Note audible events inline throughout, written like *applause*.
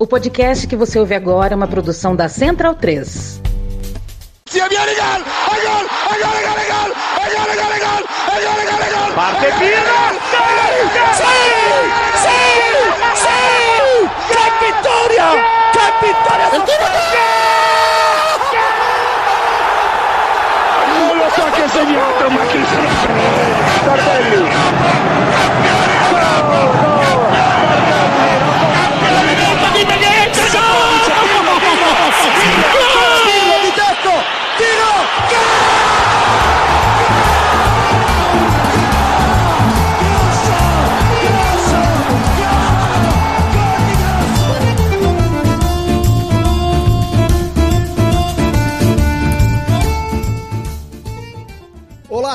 O podcast que você ouve agora é uma produção da Central 3. Parte. ¡El tiro Non lo so che ha segnato, ma chi se lo frega? Tardelli!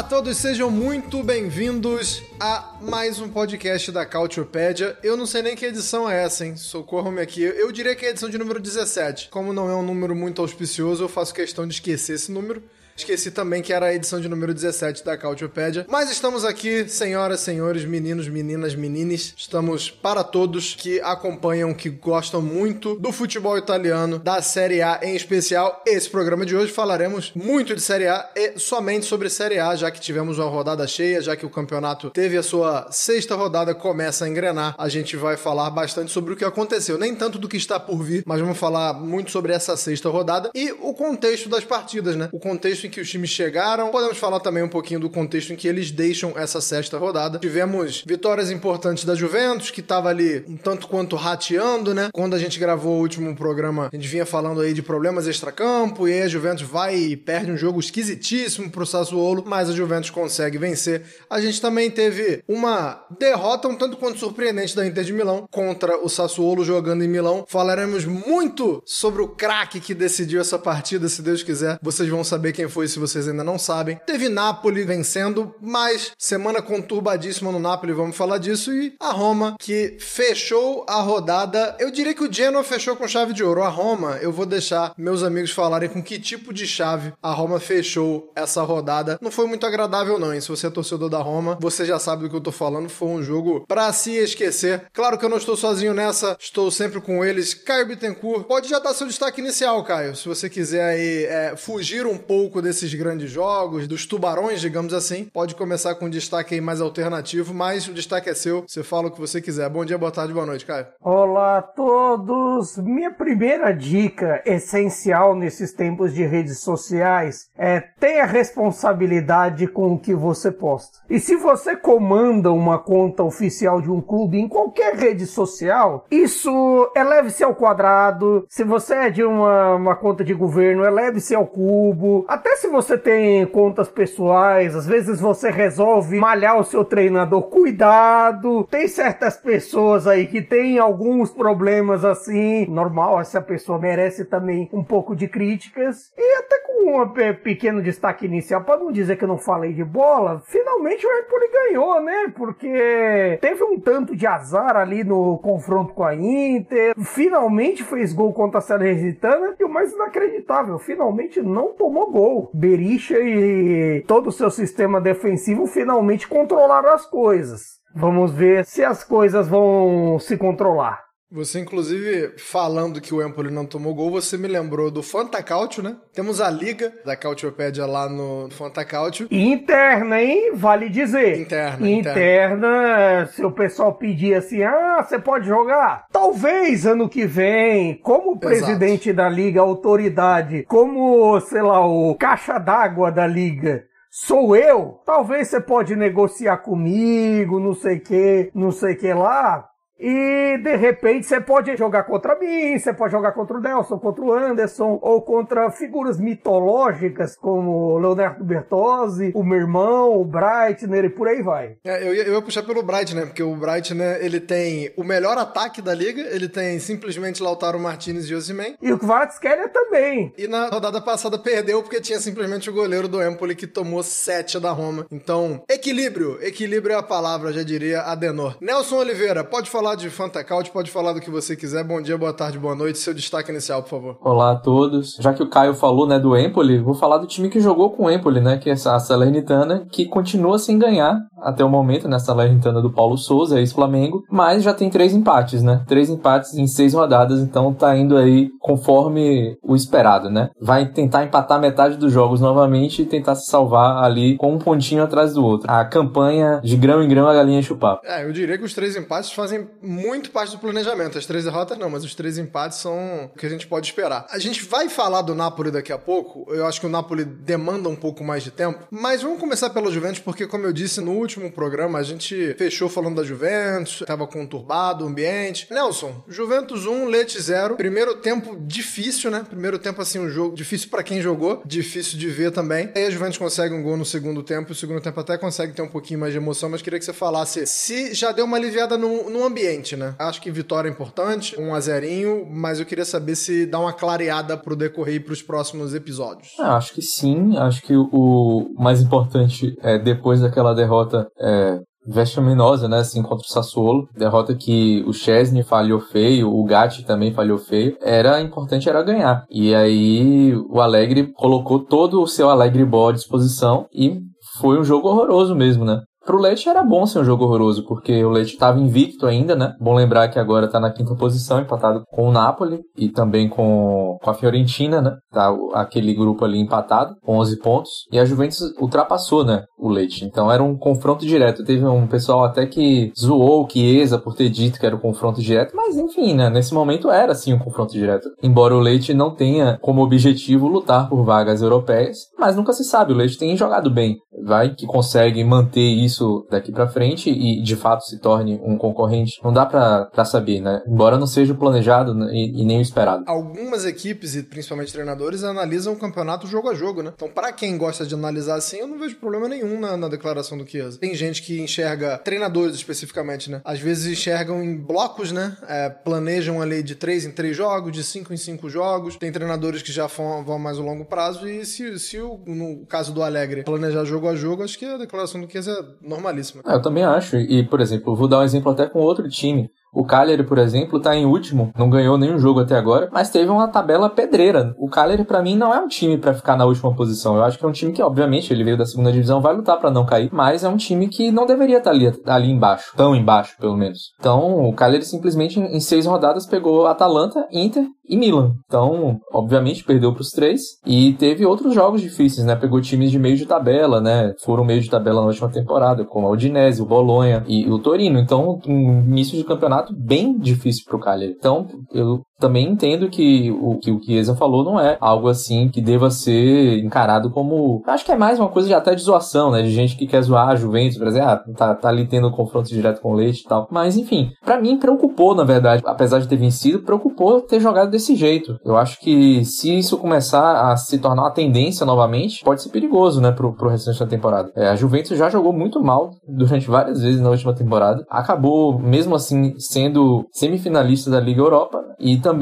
A todos, sejam muito bem-vindos a mais um podcast da Cautiopédia. Eu não sei nem que edição é essa, hein? Socorram-me aqui. Eu diria que é a edição de número 17. Como não é um número muito auspicioso, eu faço questão de esquecer esse número. Esqueci também que era a edição de número 17 da Cautiopédia. Mas estamos aqui, senhoras, senhores, meninos, meninas, menines. Estamos para todos que acompanham, que gostam muito do futebol italiano, da Série A em especial. Esse programa de hoje falaremos muito de Série A e somente sobre Série A, já que tivemos uma rodada cheia, já que o campeonato teve a sua sexta rodada, começa a engrenar. A gente vai falar bastante sobre o que aconteceu. Nem tanto do que está por vir, mas vamos falar muito sobre essa sexta rodada e o contexto das partidas, né? O contexto em que os times chegaram. Podemos falar também um pouquinho do contexto em que eles deixam essa sexta rodada. Tivemos vitórias importantes da Juventus, que estava ali um tanto quanto rateando, né? Quando a gente gravou o último programa, a gente vinha falando aí de problemas extracampo, e aí a Juventus vai e perde um jogo esquisitíssimo pro Sassuolo, mas a Juventus consegue vencer. A gente também teve uma derrota um tanto quanto surpreendente da Inter de Milão contra o Sassuolo jogando em Milão. Falaremos muito sobre o craque que decidiu essa partida, se Deus quiser. Vocês vão saber quem foi se vocês ainda não sabem. Teve Napoli vencendo, mas semana conturbadíssima no Napoli, vamos falar disso. E a Roma, que fechou a rodada. Eu diria que o Genoa fechou com chave de ouro. A Roma, eu vou deixar meus amigos falarem com que tipo de chave a Roma fechou essa rodada. Não foi muito agradável, não, hein? Se você é torcedor da Roma, você já sabe do que eu tô falando. Foi um jogo pra se esquecer. Claro que eu não estou sozinho nessa, estou sempre com eles. Caio Bittencourt, pode já dar seu destaque inicial, Caio. Se você quiser aí é, fugir um pouco desses grandes jogos, dos tubarões, digamos assim, pode começar com um destaque aí mais alternativo, mas o destaque é seu. Você fala o que você quiser. Bom dia, boa tarde, boa noite, Caio. Olá a todos! Minha primeira dica essencial nesses tempos de redes sociais é tenha responsabilidade com o que você posta. E se você comanda uma conta oficial de um clube em qualquer rede social, isso eleve-se ao quadrado. Se você é de uma, uma conta de governo, eleve-se ao cubo. Até se você tem contas pessoais, às vezes você resolve malhar o seu treinador. Cuidado! Tem certas pessoas aí que têm alguns problemas assim. Normal, essa pessoa merece também um pouco de críticas. E até com um pe- pequeno destaque inicial, para não dizer que eu não falei de bola, finalmente o Empoli ganhou, né? Porque teve um tanto de azar ali no confronto com a Inter. Finalmente fez gol contra a Salernitana. E o mais inacreditável, finalmente não tomou gol. Berisha e todo o seu sistema defensivo finalmente controlaram as coisas. Vamos ver se as coisas vão se controlar. Você, inclusive, falando que o Empoli não tomou gol, você me lembrou do Fantacautio, né? Temos a liga da Cautiopédia lá no Fantacautio. Interna, hein? Vale dizer. Interna, Interna, se o pessoal pedir assim, ah, você pode jogar? Talvez ano que vem, como presidente da liga, autoridade, como, sei lá, o caixa d'água da liga. Sou eu? Talvez você pode negociar comigo, não sei que, não sei que lá. E de repente você pode jogar contra mim, você pode jogar contra o Nelson, contra o Anderson, ou contra figuras mitológicas como o Leonardo Bertozzi, o meu irmão, o Breitner e por aí vai. É, eu, ia, eu ia puxar pelo Bright, né? Porque o Bright, né, ele tem o melhor ataque da liga, ele tem simplesmente Lautaro Martinez e Osimhen. E o Kvaratskhelia também. E na rodada passada perdeu porque tinha simplesmente o goleiro do Empoli que tomou 7 da Roma. Então, equilíbrio. Equilíbrio é a palavra, já diria Adenor. Nelson Oliveira, pode falar de Fantacaut, pode falar do que você quiser. Bom dia, boa tarde, boa noite. Seu destaque inicial, por favor. Olá a todos. Já que o Caio falou, né, do Empoli, vou falar do time que jogou com o Empoli, né, que é a Salernitana, que continua sem ganhar até o momento, nessa Lerintana do Paulo Souza, ex-Flamengo, mas já tem três empates, né? Três empates em seis rodadas, então tá indo aí conforme o esperado, né? Vai tentar empatar metade dos jogos novamente e tentar se salvar ali com um pontinho atrás do outro. A campanha de grão em grão a galinha chupar. É, eu diria que os três empates fazem muito parte do planejamento. As três derrotas não, mas os três empates são o que a gente pode esperar. A gente vai falar do Napoli daqui a pouco. Eu acho que o Napoli demanda um pouco mais de tempo, mas vamos começar pela Juventus porque como eu disse no último programa, a gente fechou falando da Juventus, tava conturbado o ambiente. Nelson, Juventus 1, Leite 0. Primeiro tempo difícil, né? Primeiro tempo assim um jogo difícil para quem jogou, difícil de ver também. Aí a Juventus consegue um gol no segundo tempo, o segundo tempo até consegue ter um pouquinho mais de emoção, mas queria que você falasse se já deu uma aliviada no, no ambiente, né? Acho que vitória é importante, um a zerinho, mas eu queria saber se dá uma clareada pro decorrer e pros próximos episódios. Ah, acho que sim, acho que o mais importante é depois daquela derrota é, vexaminosa, né, assim, contra o Sassuolo. Derrota que o Chesney falhou feio, o Gatti também falhou feio. Era importante era ganhar. E aí o Alegre colocou todo o seu Alegre Ball à disposição e foi um jogo horroroso mesmo, né? Pro Leite era bom ser um jogo horroroso, porque o Leite estava invicto ainda, né? Bom lembrar que agora tá na quinta posição, empatado com o Napoli e também com, com a Fiorentina, né? Tá aquele grupo ali empatado, com 11 pontos. E a Juventus ultrapassou, né? O Leite. Então era um confronto direto. Teve um pessoal até que zoou o Chiesa por ter dito que era um confronto direto, mas enfim, né? Nesse momento era sim um confronto direto. Embora o Leite não tenha como objetivo lutar por vagas europeias, mas nunca se sabe. O Leite tem jogado bem. Vai que consegue manter isso isso daqui para frente e de fato se torne um concorrente, não dá para saber, né? Embora não seja o planejado e, e, nem o esperado. Algumas equipes e principalmente treinadores analisam o campeonato jogo a jogo, né? Então, para quem gosta de analisar assim, eu não vejo problema nenhum na, na declaração do Chiesa. Tem gente que enxerga, treinadores especificamente, né? Às vezes enxergam em blocos, né? É, planejam ali de três em três jogos, de cinco em cinco jogos. Tem treinadores que já vão, vão mais a longo prazo e se, se o, no caso do Alegre planejar jogo a jogo, acho que a declaração do Chiesa é normalíssima. É, eu também acho. E, por exemplo, vou dar um exemplo até com outro time. O Cagliari, por exemplo, está em último, não ganhou nenhum jogo até agora, mas teve uma tabela pedreira. O Cagliari, para mim, não é um time para ficar na última posição. Eu acho que é um time que, obviamente, ele veio da segunda divisão, vai lutar para não cair, mas é um time que não deveria estar tá ali, ali embaixo, tão embaixo, pelo menos. Então, o Cagliari simplesmente, em seis rodadas, pegou Atalanta, Inter e Milan. Então, obviamente, perdeu para os três e teve outros jogos difíceis, né? Pegou times de meio de tabela, né? Foram meio de tabela na última temporada, como a Udinese, o Bolonha e o Torino. Então, um início de campeonato bem difícil para o Cagliari. Então, eu também entendo que o que o Chiesa falou não é algo assim que deva ser encarado como. Acho que é mais uma coisa de até de zoação, né? De gente que quer zoar a Juventus, por exemplo, ah, tá, tá ali tendo um confronto direto com o Leite e tal. Mas, enfim, para mim preocupou, na verdade, apesar de ter vencido, preocupou ter jogado desse jeito. Eu acho que se isso começar a se tornar uma tendência novamente, pode ser perigoso, né, pro, pro restante da temporada. É, a Juventus já jogou muito mal durante várias vezes na última temporada. Acabou, mesmo assim, sendo semifinalista da Liga Europa e também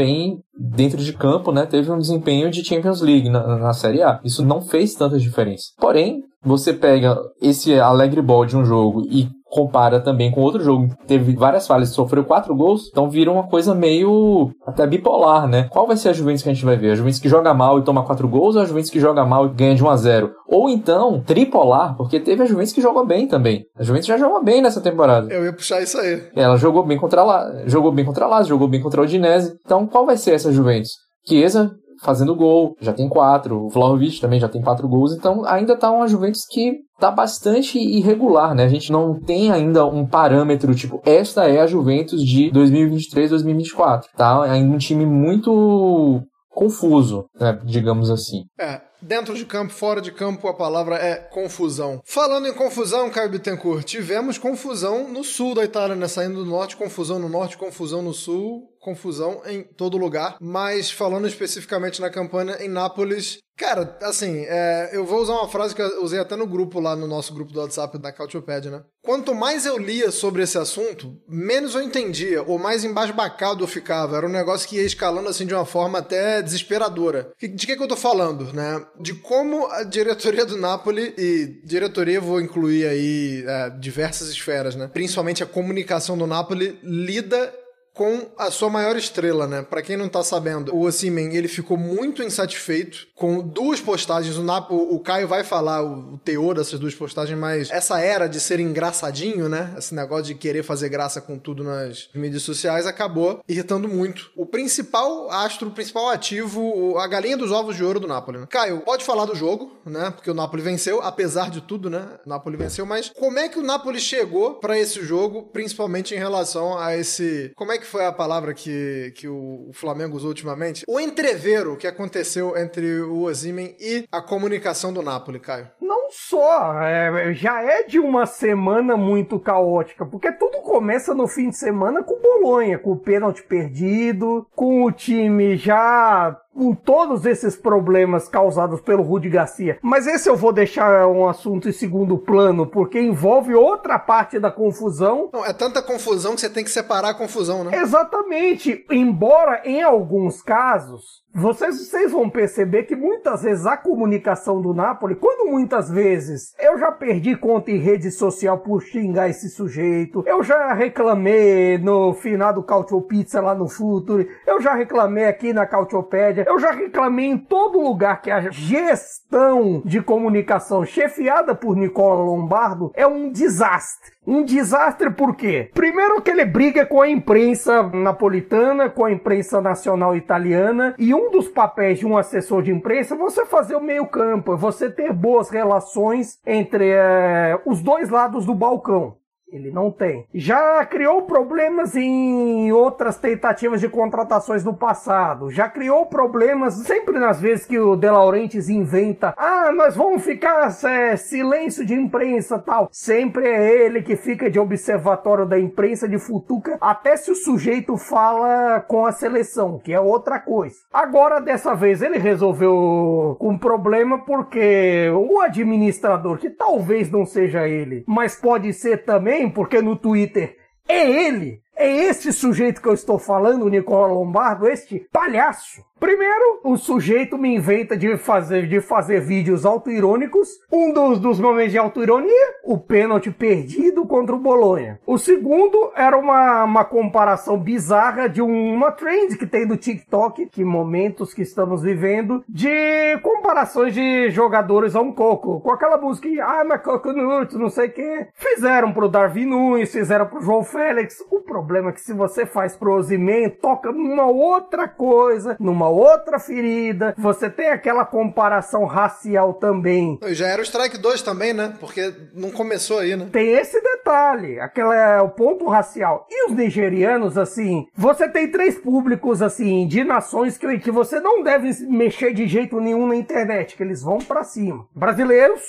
dentro de campo, né, teve um desempenho de Champions League na, na Série A. Isso não fez tanta diferença. Porém, você pega esse alegre ball de um jogo e compara também com outro jogo que teve várias falhas e sofreu quatro gols, então vira uma coisa meio até bipolar, né? Qual vai ser a Juventus que a gente vai ver? A Juventus que joga mal e toma quatro gols ou a Juventus que joga mal e ganha de 1 a 0? Ou então, tripolar, porque teve a Juventus que jogou bem também. A Juventus já jogou bem nessa temporada. Eu ia puxar isso aí. Ela jogou bem contra a jogou bem contra Lazio, jogou bem contra a Udinese. Então, qual vai ser essa Juventus? Chiesa fazendo gol, já tem quatro. O Vlahovic também já tem quatro gols. Então ainda tá uma Juventus que tá bastante irregular, né? A gente não tem ainda um parâmetro tipo, esta é a Juventus de 2023-2024, tá? É ainda um time muito confuso, né? digamos assim. É, Dentro de campo, fora de campo, a palavra é confusão. Falando em confusão, Caio Bittencourt, tivemos confusão no sul da Itália, né? Saindo do norte, confusão no norte, confusão no sul, confusão em todo lugar. Mas falando especificamente na campanha em Nápoles, Cara, assim, é, eu vou usar uma frase que eu usei até no grupo lá, no nosso grupo do WhatsApp da Cautiopédia, né? Quanto mais eu lia sobre esse assunto, menos eu entendia, ou mais embasbacado eu ficava. Era um negócio que ia escalando assim de uma forma até desesperadora. De que, que eu tô falando, né? De como a diretoria do Napoli, e diretoria vou incluir aí é, diversas esferas, né? Principalmente a comunicação do Napoli, lida com a sua maior estrela, né? Para quem não tá sabendo, o Osimhen, ele ficou muito insatisfeito com duas postagens. O, Nap o, Caio vai falar o, o teor dessas duas postagens, mas essa era de ser engraçadinho, né? Esse negócio de querer fazer graça com tudo nas mídias sociais acabou irritando muito. O principal astro, o principal ativo, a galinha dos ovos de ouro do Napoli. Né? Caio, pode falar do jogo, né? Porque o Napoli venceu, apesar de tudo, né? O Napoli venceu, mas como é que o Napoli chegou para esse jogo, principalmente em relação a esse. Como é que foi a palavra que, que o Flamengo usou ultimamente? O entrevero que aconteceu entre o Ozimen e a comunicação do Napoli, Caio. Não só, é, já é de uma semana muito caótica, porque tudo começa no fim de semana com o Bolonha, com o pênalti perdido, com o time já com todos esses problemas causados pelo Rudy Garcia. Mas esse eu vou deixar um assunto em segundo plano, porque envolve outra parte da confusão. Não, é tanta confusão que você tem que separar a confusão, né? Exatamente. Embora em alguns casos vocês, vocês vão perceber que muitas vezes a comunicação do Napoli, quando muitas vezes eu já perdi conta em rede social por xingar esse sujeito, eu já reclamei no final do Cautio Pizza lá no Futuri, eu já reclamei aqui na Cautiopédia, eu já reclamei em todo lugar que a gestão de comunicação chefiada por Nicola Lombardo é um desastre. Um desastre por quê? Primeiro que ele briga com a imprensa napolitana, com a imprensa nacional italiana, e um dos papéis de um assessor de imprensa é você fazer o meio campo, é você ter boas relações entre é, os dois lados do balcão. Ele não tem. Já criou problemas em outras tentativas de contratações no passado. Já criou problemas sempre nas vezes que o De Laurentiis inventa. Ah, nós vamos ficar é, silêncio de imprensa tal. Sempre é ele que fica de observatório da imprensa de futuca até se o sujeito fala com a seleção, que é outra coisa. Agora dessa vez ele resolveu um problema porque o administrador, que talvez não seja ele, mas pode ser também porque no Twitter é ele, é esse sujeito que eu estou falando, o Nicola Lombardo, este palhaço Primeiro, o sujeito me inventa de fazer, de fazer vídeos autoirônicos. Um dos, dos momentos de autoironia, o pênalti perdido contra o Bolonha. O segundo era uma, uma comparação bizarra de uma trend que tem do TikTok, que momentos que estamos vivendo, de comparações de jogadores a um coco. Com aquela música, ah, mas coconut, não sei o que. Fizeram pro Darwin Nunes, fizeram pro João Félix. O problema é que se você faz pro Ozyman, toca numa outra coisa, numa outra ferida. Você tem aquela comparação racial também. Já era o Strike 2 também, né? Porque não começou aí, né? Tem esse detalhe, aquele é o ponto racial. E os nigerianos, assim, você tem três públicos, assim, de nações que, que você não deve mexer de jeito nenhum na internet, que eles vão para cima. Brasileiros,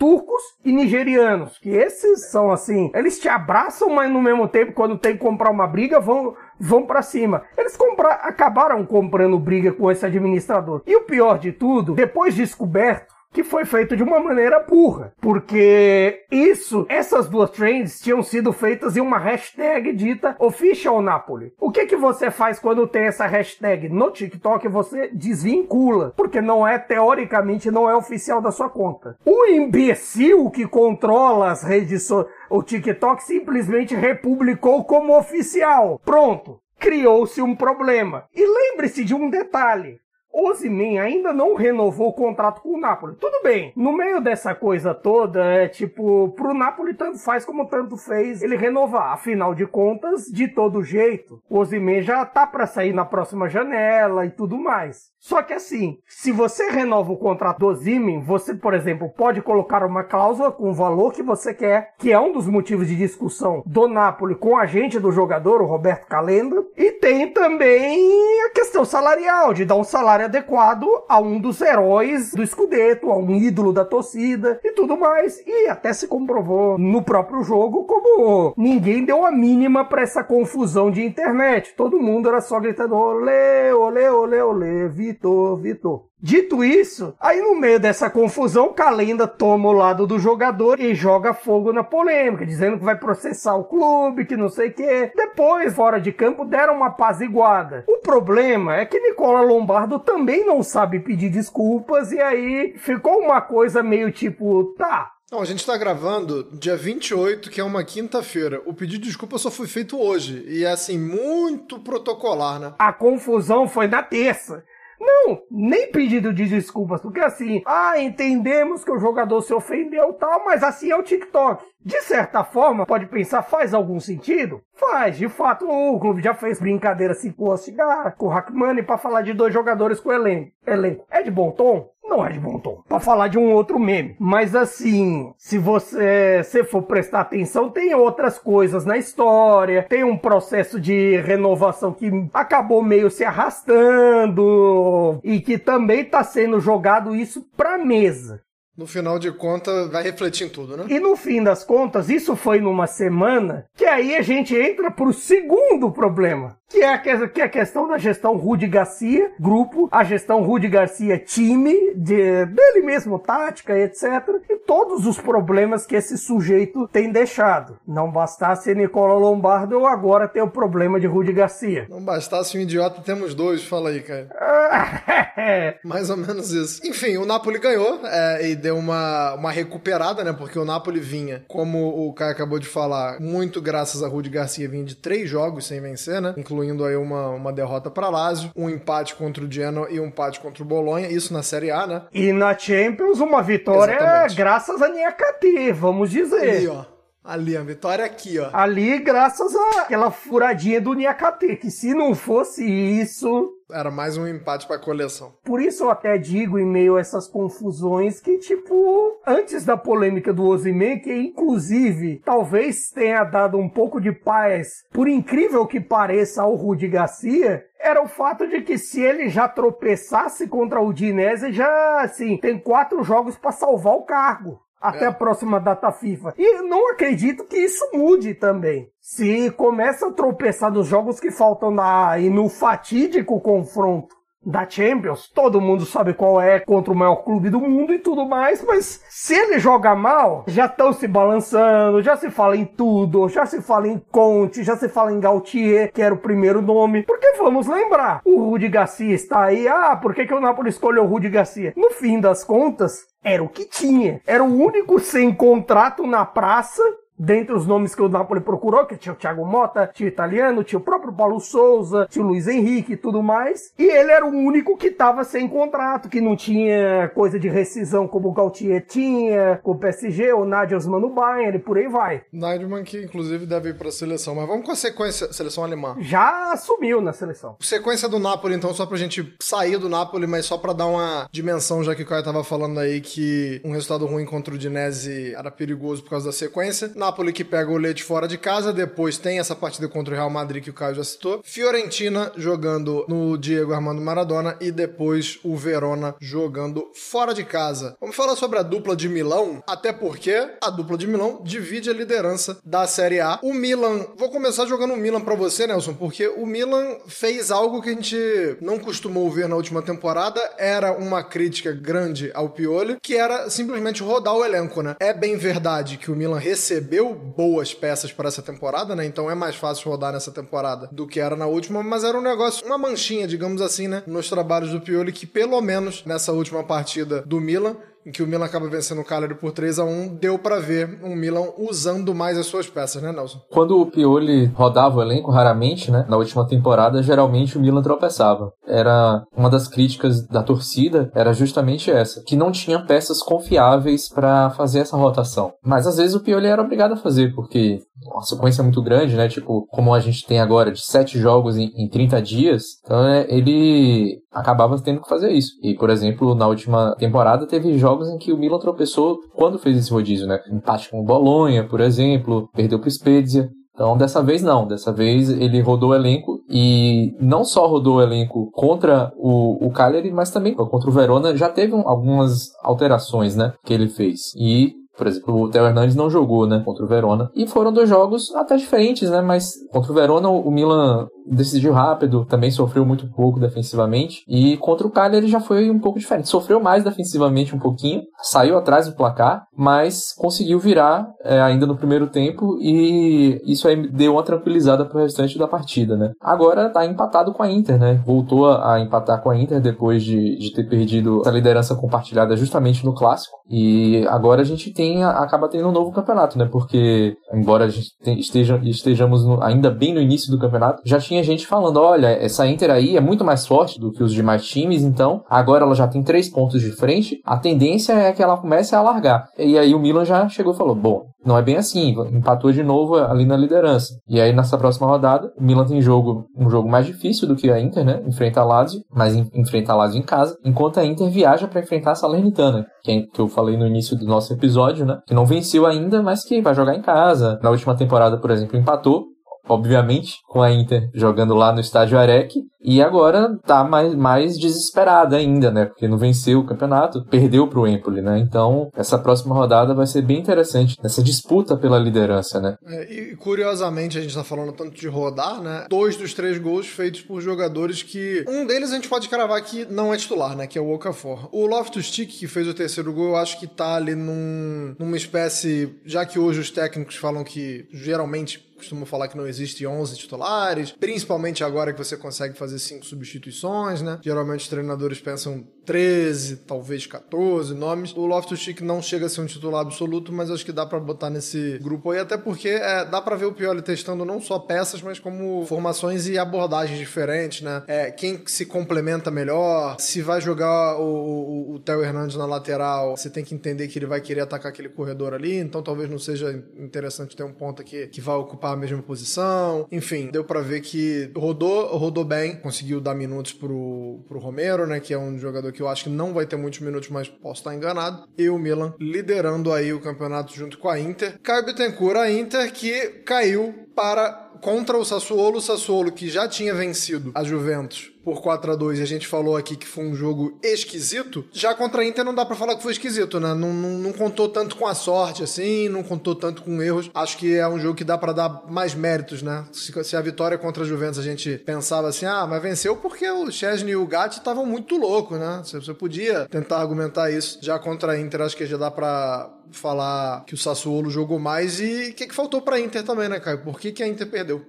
turcos e nigerianos, que esses são assim, eles te abraçam, mas no mesmo tempo, quando tem que comprar uma briga, vão vão para cima. Eles compra acabaram comprando briga com esse administrador. E o pior de tudo, depois descoberto que foi feito de uma maneira burra, porque isso, essas duas trends tinham sido feitas em uma hashtag dita Official Napoli. O que que você faz quando tem essa hashtag no TikTok? Você desvincula, porque não é teoricamente não é oficial da sua conta. O imbecil que controla as redes so o TikTok simplesmente republicou como oficial. Pronto. Criou-se um problema. E lembre-se de um detalhe. Ozyman ainda não renovou o contrato com o Napoli. Tudo bem, no meio dessa coisa toda, é tipo, pro Napoli tanto faz como tanto fez ele renovar. Afinal de contas, de todo jeito, o já tá para sair na próxima janela e tudo mais. Só que assim, se você renova o contrato do Ozyman, você, por exemplo, pode colocar uma cláusula com o valor que você quer, que é um dos motivos de discussão do Napoli com o agente do jogador, o Roberto Calenda, e tem também a questão salarial, de dar um salário adequado a um dos heróis do Scudetto, a um ídolo da torcida e tudo mais. E até se comprovou no próprio jogo como ninguém deu a mínima para essa confusão de internet. Todo mundo era só gritando olê, olê, olê, olê, Vitor, Vitor. Dito isso, aí no meio dessa confusão, Calenda toma o lado do jogador e joga fogo na polêmica, dizendo que vai processar o clube, que não sei o que. Depois, fora de campo, deram uma apaziguada. O problema é que Nicola Lombardo também não sabe pedir desculpas e aí ficou uma coisa meio tipo, tá, Não, a gente tá gravando dia 28, que é uma quinta-feira. O pedido de desculpa só foi feito hoje. E é assim, muito protocolar, né? A confusão foi na terça. Não, nem pedido de desculpas, porque assim, ah, entendemos que o jogador se ofendeu tal, mas assim é o TikTok. De certa forma, pode pensar, faz algum sentido? Faz, de fato, o clube já fez brincadeira assim com o Cigar, com o Hackmoney, pra falar de dois jogadores com o elenco. elenco. É de bom tom? Não é de bom tom. Pra falar de um outro meme. Mas assim, se você se for prestar atenção, tem outras coisas na história. Tem um processo de renovação que acabou meio se arrastando. E que também tá sendo jogado isso pra mesa. No final de contas, vai refletir em tudo, né? E no fim das contas, isso foi numa semana que aí a gente entra pro segundo problema, que é a, que é a questão da gestão Rudy Garcia, grupo, a gestão Rudy Garcia, time, de, dele mesmo, tática, etc. E todos os problemas que esse sujeito tem deixado. Não bastasse Nicola Lombardo, eu agora tenho o problema de Rudy Garcia. Não bastasse um idiota, temos dois, fala aí, cara. *laughs* Mais ou menos isso. Enfim, o Napoli ganhou é, e deu uma, uma recuperada, né? Porque o Napoli vinha, como o Caio acabou de falar, muito graças a Rudi Garcia, vinha de três jogos sem vencer, né? Incluindo aí uma, uma derrota para Lazio, um empate contra o Genoa e um empate contra o Bolonha, isso na Série A, né? E na Champions, uma vitória Exatamente. graças a Niakate, vamos dizer. Ali, ó. Ali, a vitória aqui, ó. Ali, graças àquela furadinha do Niakate, que se não fosse isso, era mais um empate pra coleção. Por isso eu até digo, em meio a essas confusões, que, tipo, antes da polêmica do Ozyman, que inclusive talvez tenha dado um pouco de paz, por incrível que pareça, ao Rudy Garcia, era o fato de que se ele já tropeçasse contra o Dinese, já, assim, tem quatro jogos para salvar o cargo até é. a próxima data FIFA. E não acredito que isso mude também. Se começa a tropeçar nos jogos que faltam na, e no fatídico confronto da Champions, todo mundo sabe qual é contra o maior clube do mundo e tudo mais, mas se ele joga mal, já estão se balançando, já se fala em tudo, já se fala em Conte, já se fala em Gautier, que era o primeiro nome, porque vamos lembrar, o Rudi Garcia está aí, ah, por que, que o Napoli escolheu o Rudi Garcia? No fim das contas, era o que tinha. Era o único sem contrato na praça dentre os nomes que o Napoli procurou, que tinha o Thiago Mota, tinha o Italiano, tinha o próprio Paulo Souza, tinha o Luiz Henrique e tudo mais. E ele era o único que estava sem contrato, que não tinha coisa de rescisão como o Gautier tinha, com o PSG, o Nagelsmann no Bayern e por aí vai. Nagelsmann que inclusive deve ir para a seleção, mas vamos com a sequência, seleção alemã. Já assumiu na seleção. Sequência do Napoli então, só pra gente sair do Napoli, mas só para dar uma dimensão, já que o Caio tava falando aí que um resultado ruim contra o Dinese era perigoso por causa da sequência. Na Napoli que pega o Leite fora de casa, depois tem essa partida contra o Real Madrid que o Caio já citou. Fiorentina jogando no Diego Armando Maradona e depois o Verona jogando fora de casa. Vamos falar sobre a dupla de Milão, até porque a dupla de Milão divide a liderança da Série A. O Milan, vou começar jogando o Milan para você, Nelson, porque o Milan fez algo que a gente não costumou ver na última temporada, era uma crítica grande ao Pioli, que era simplesmente rodar o elenco, né? É bem verdade que o Milan recebeu deu boas peças para essa temporada, né? Então é mais fácil rodar nessa temporada do que era na última, mas era um negócio, uma manchinha, digamos assim, né? Nos trabalhos do Pioli, que pelo menos nessa última partida do Milan, em que o Milan acaba vencendo o Cagliari por 3 a 1 deu para ver um Milan usando mais as suas peças, né, Nelson? Quando o Pioli rodava o elenco, raramente, né, na última temporada, geralmente o Milan tropeçava. Era uma das críticas da torcida, era justamente essa, que não tinha peças confiáveis para fazer essa rotação. Mas às vezes o Pioli era obrigado a fazer, porque uma sequência muito grande, né, tipo, como a gente tem agora, de sete jogos em, em 30 dias, então é, ele acabava tendo que fazer isso. E, por exemplo, na última temporada teve jogos em que o Milan tropeçou quando fez esse rodízio, né? Empate com o Bolonha, por exemplo, perdeu para o Spezia. Então, dessa vez não. Dessa vez ele rodou o elenco e não só rodou o elenco contra o, o Cagliari, mas também contra o Verona. Já teve algumas alterações, né? Que ele fez. E por exemplo, o Theo Hernandes não jogou, né, contra o Verona. E foram dois jogos até diferentes, né, mas contra o Verona o Milan decidiu rápido, também sofreu muito pouco defensivamente. E contra o Cagliari já foi um pouco diferente. Sofreu mais defensivamente um pouquinho, saiu atrás do placar, mas conseguiu virar é, ainda no primeiro tempo e isso aí deu uma tranquilizada pro restante da partida, né? Agora tá empatado com a Inter, né? Voltou a empatar com a Inter depois de, de ter perdido a liderança compartilhada justamente no clássico. E agora a gente tem acaba tendo um novo campeonato, né? Porque embora a gente esteja, estejamos no, ainda bem no início do campeonato, já tinha gente falando, olha, essa Inter aí é muito mais forte do que os demais times, então agora ela já tem três pontos de frente, a tendência é que ela comece a largar. E aí o Milan já chegou e falou, bom, não é bem assim, empatou de novo ali na liderança. E aí nessa próxima rodada, o Milan tem jogo, um jogo mais difícil do que a Inter, né? Enfrenta a Lazio, mas enfrenta a Lazio em casa, enquanto a Inter viaja para enfrentar a Salernitana, que, é, que eu falei no início do nosso episódio, né? Que não venceu ainda, mas que vai jogar em casa. Na última temporada, por exemplo, empatou obviamente, com a Inter jogando lá no estádio Arec, e agora tá mais, mais desesperada ainda, né? Porque não venceu o campeonato, perdeu pro Empoli, né? Então, essa próxima rodada vai ser bem interessante nessa disputa pela liderança, né? É, e curiosamente, a gente tá falando tanto de rodar, né? Dois dos três gols feitos por jogadores que. Um deles a gente pode cravar que não é titular, né? Que é o Okafor. O Loftus-Cheek, que fez o terceiro gol, eu acho que tá ali num, numa espécie. Já que hoje os técnicos falam que geralmente costumo falar que não existe 11 titulares, principalmente agora que você consegue fazer cinco substituições, né? Geralmente os treinadores pensam 13, talvez 14 nomes. O Loftus-Cheek não chega a ser um titular absoluto, mas acho que dá para botar nesse grupo aí, até porque é, dá para ver o Pioli testando não só peças, mas como formações e abordagens diferentes, né? É, quem se complementa melhor, se vai jogar o, o, o Theo Hernandes na lateral, você tem que entender que ele vai querer atacar aquele corredor ali, então talvez não seja interessante ter um ponto aqui que vai ocupar a mesma posição. Enfim, deu para ver que rodou, rodou bem, conseguiu dar minutos pro, pro Romero, né? Que é um jogador que eu acho que não vai ter muitos minutos, mas posso estar enganado. E o Milan liderando aí o campeonato junto com a Inter. Caio Bittencourt, a Inter que caiu para contra o Sassuolo, o Sassuolo que já tinha vencido a Juventus por 4 a 2 e a gente falou aqui que foi um jogo esquisito, já contra a Inter não dá para falar que foi esquisito, né? Não, não, não, contou tanto com a sorte, assim, não contou tanto com erros. Acho que é um jogo que dá para dar mais méritos, né? Se, se, a vitória contra a Juventus a gente pensava assim, ah, mas venceu porque o Chesney e o Gatti estavam muito loucos, né? Você, você podia tentar argumentar isso. Já contra a Inter, acho que já dá para falar que o Sassuolo jogou mais e o que, que faltou pra Inter também, né, Caio? Por que, que a Inter perdeu?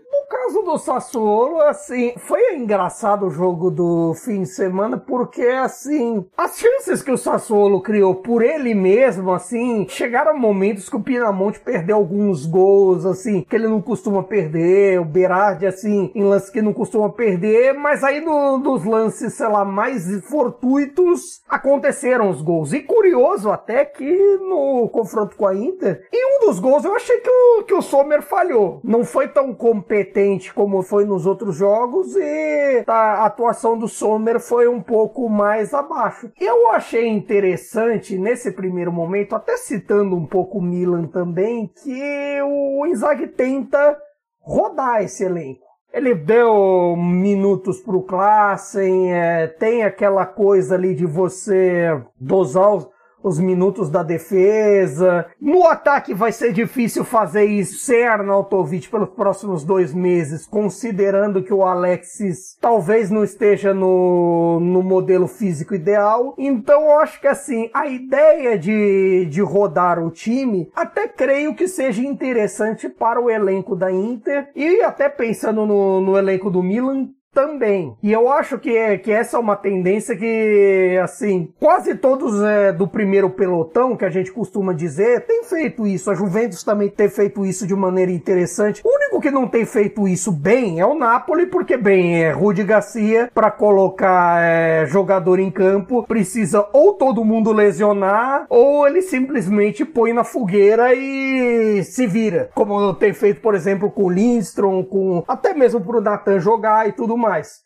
Caso do Sassuolo, assim, foi engraçado o jogo do fim de semana, porque, assim, as chances que o Sassuolo criou por ele mesmo, assim, chegaram momentos que o Pinamonte perdeu alguns gols, assim, que ele não costuma perder, o Berardi, assim, em lances que não costuma perder, mas aí no, nos lances, sei lá, mais fortuitos, aconteceram os gols. E curioso até que no confronto com a Inter, em um dos gols eu achei que o, que o Sommer falhou. Não foi tão competente como foi nos outros jogos e a atuação do Sommer foi um pouco mais abaixo. Eu achei interessante nesse primeiro momento, até citando um pouco o Milan também, que o Inzaghi tenta rodar esse elenco. Ele deu minutos para o Klassen, é, tem aquela coisa ali de você dosar os, os minutos da defesa. No ataque vai ser difícil fazer isso sem Arnautovic pelos próximos dois meses, considerando que o Alexis talvez não esteja no, no modelo físico ideal. Então eu acho que assim, a ideia de, de rodar o time até creio que seja interessante para o elenco da Inter e até pensando no, no elenco do Milan, também. E eu acho que, é, que essa é uma tendência que, assim, quase todos é, do primeiro pelotão, que a gente costuma dizer, tem feito isso. A Juventus também tem feito isso de maneira interessante. O único que não tem feito isso bem é o Napoli, porque, bem, é Rudi Garcia, para colocar é, jogador em campo, precisa ou todo mundo lesionar, ou ele simplesmente põe na fogueira e se vira. Como tem feito, por exemplo, com o Lindstrom, com até mesmo pro Nathan jogar e tudo mais.